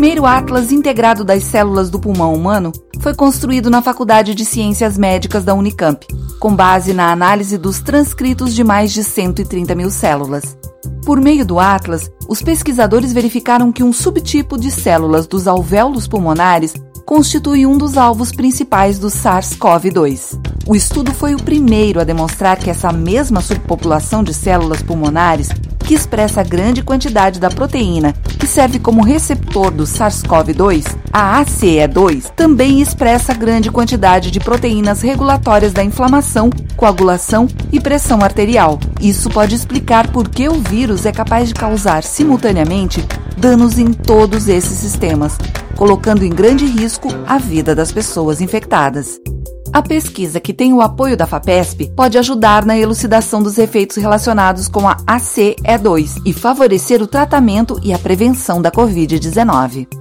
primeiro atlas integrado das células do pulmão humano foi construído na Faculdade de Ciências Médicas da Unicamp, com base na análise dos transcritos de mais de 130 mil células. Por meio do atlas, os pesquisadores verificaram que um subtipo de células dos alvéolos pulmonares constitui um dos alvos principais do SARS-CoV-2. O estudo foi o primeiro a demonstrar que essa mesma subpopulação de células pulmonares, que expressa grande quantidade da proteína que serve como receptor do SARS-CoV-2, a ACE2, também expressa grande quantidade de proteínas regulatórias da inflamação, coagulação e pressão arterial. Isso pode explicar por que o vírus é capaz de causar simultaneamente danos em todos esses sistemas, colocando em grande risco a vida das pessoas infectadas. A pesquisa, que tem o apoio da FAPESP, pode ajudar na elucidação dos efeitos relacionados com a ACE2 e favorecer o tratamento e a prevenção da Covid-19.